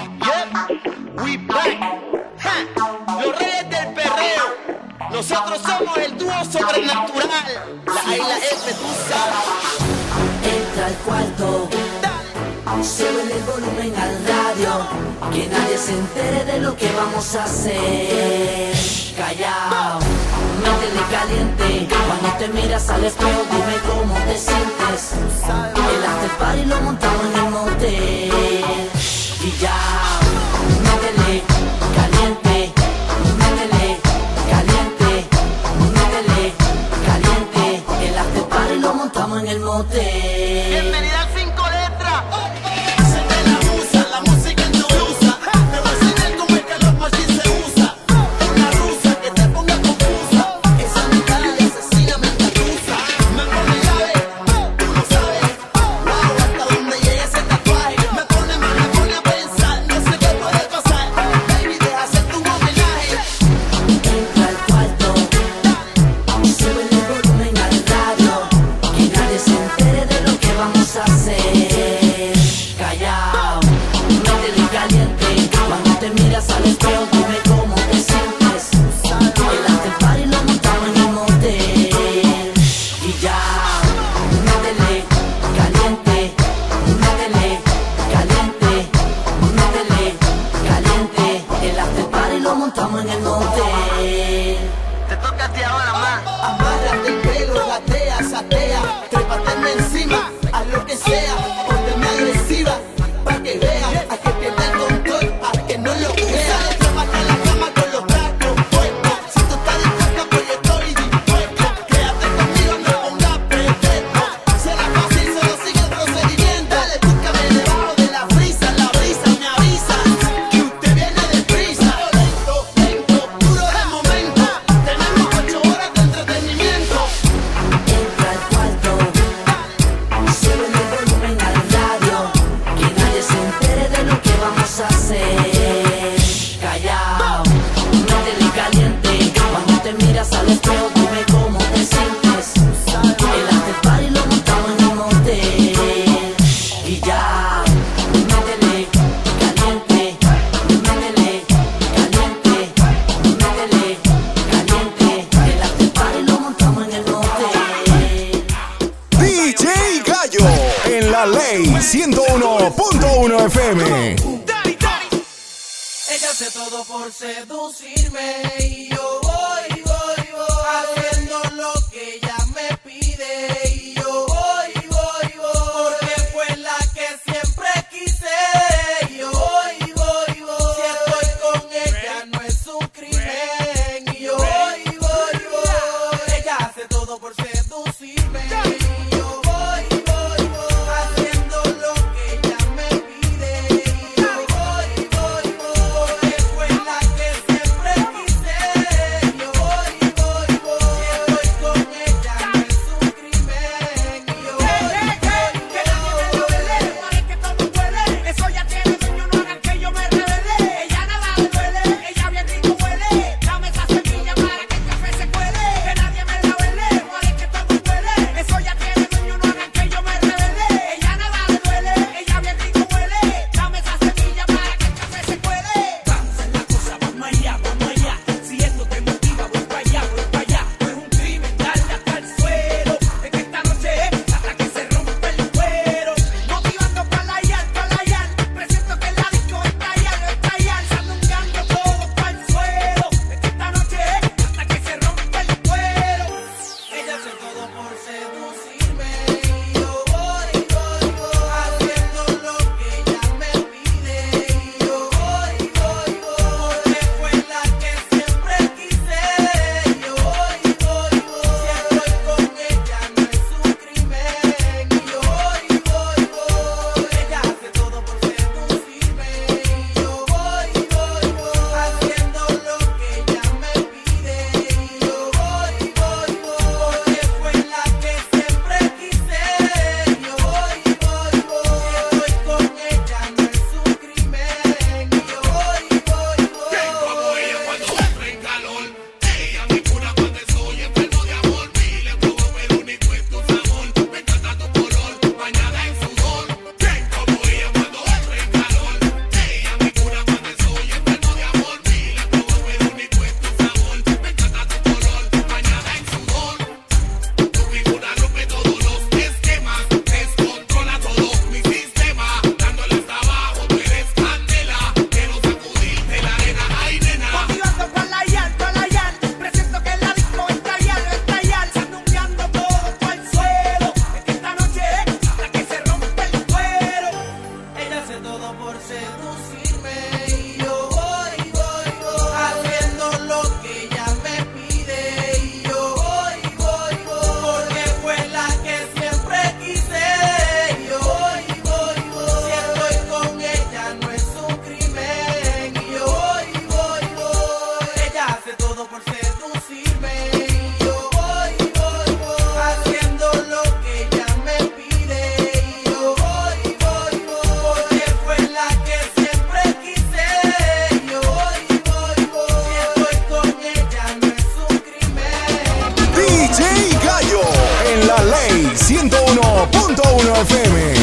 Yep, we back. Los reyes del perreo. Nosotros somos el dúo sobrenatural. La A y la F, tú. Entra al cuarto. Sube el volumen al radio. Que nadie se entere de lo que vamos a hacer. Callao. Métele caliente. Cuando te miras al espejo, dime cómo te sientes. El after party lo montamos en el motel. Un métele, caliente, un métele, caliente, un métele, caliente, el acéparo y lo montamos en el mote. El antepar y lo montamos en el monte. Y ya, un caliente. Un caliente. Un caliente. El antepar y lo montamos en el monte. DJ Gallo, en la ley 101.1 FM. Dari, Dari. Ella hace todo por seducirme y yo voy, voy, voy. Yo lo 101.1 FM.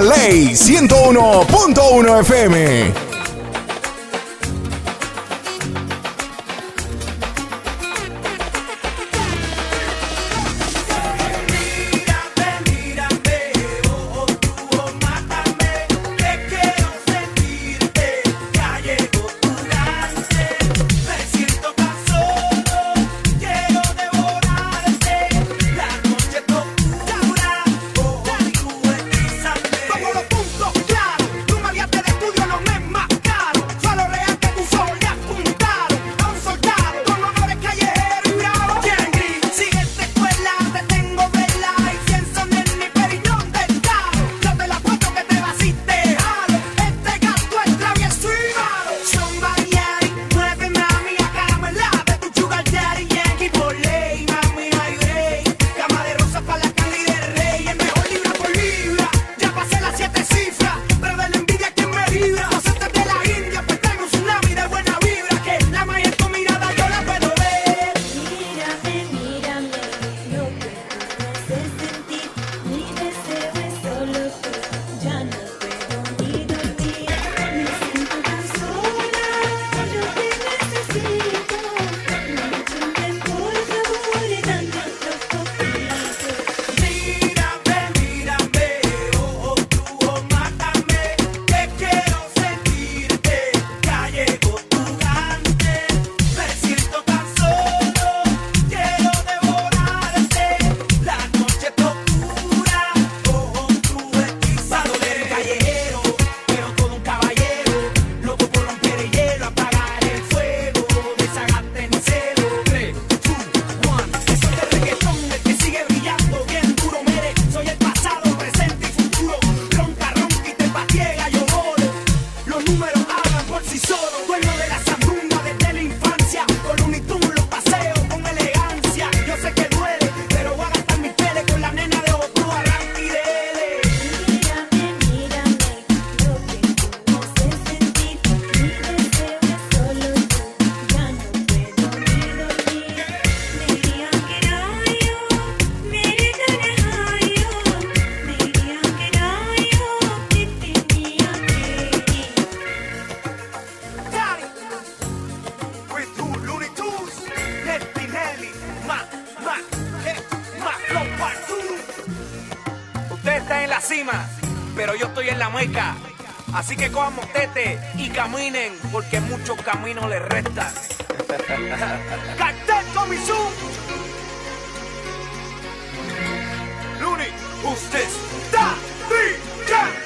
Ley 101.1 FM. Cima, pero yo estoy en la mueca. Así que cojan motete y caminen, porque muchos caminos les restan. ¡Cartel Comisú! Luni, usted está brillando.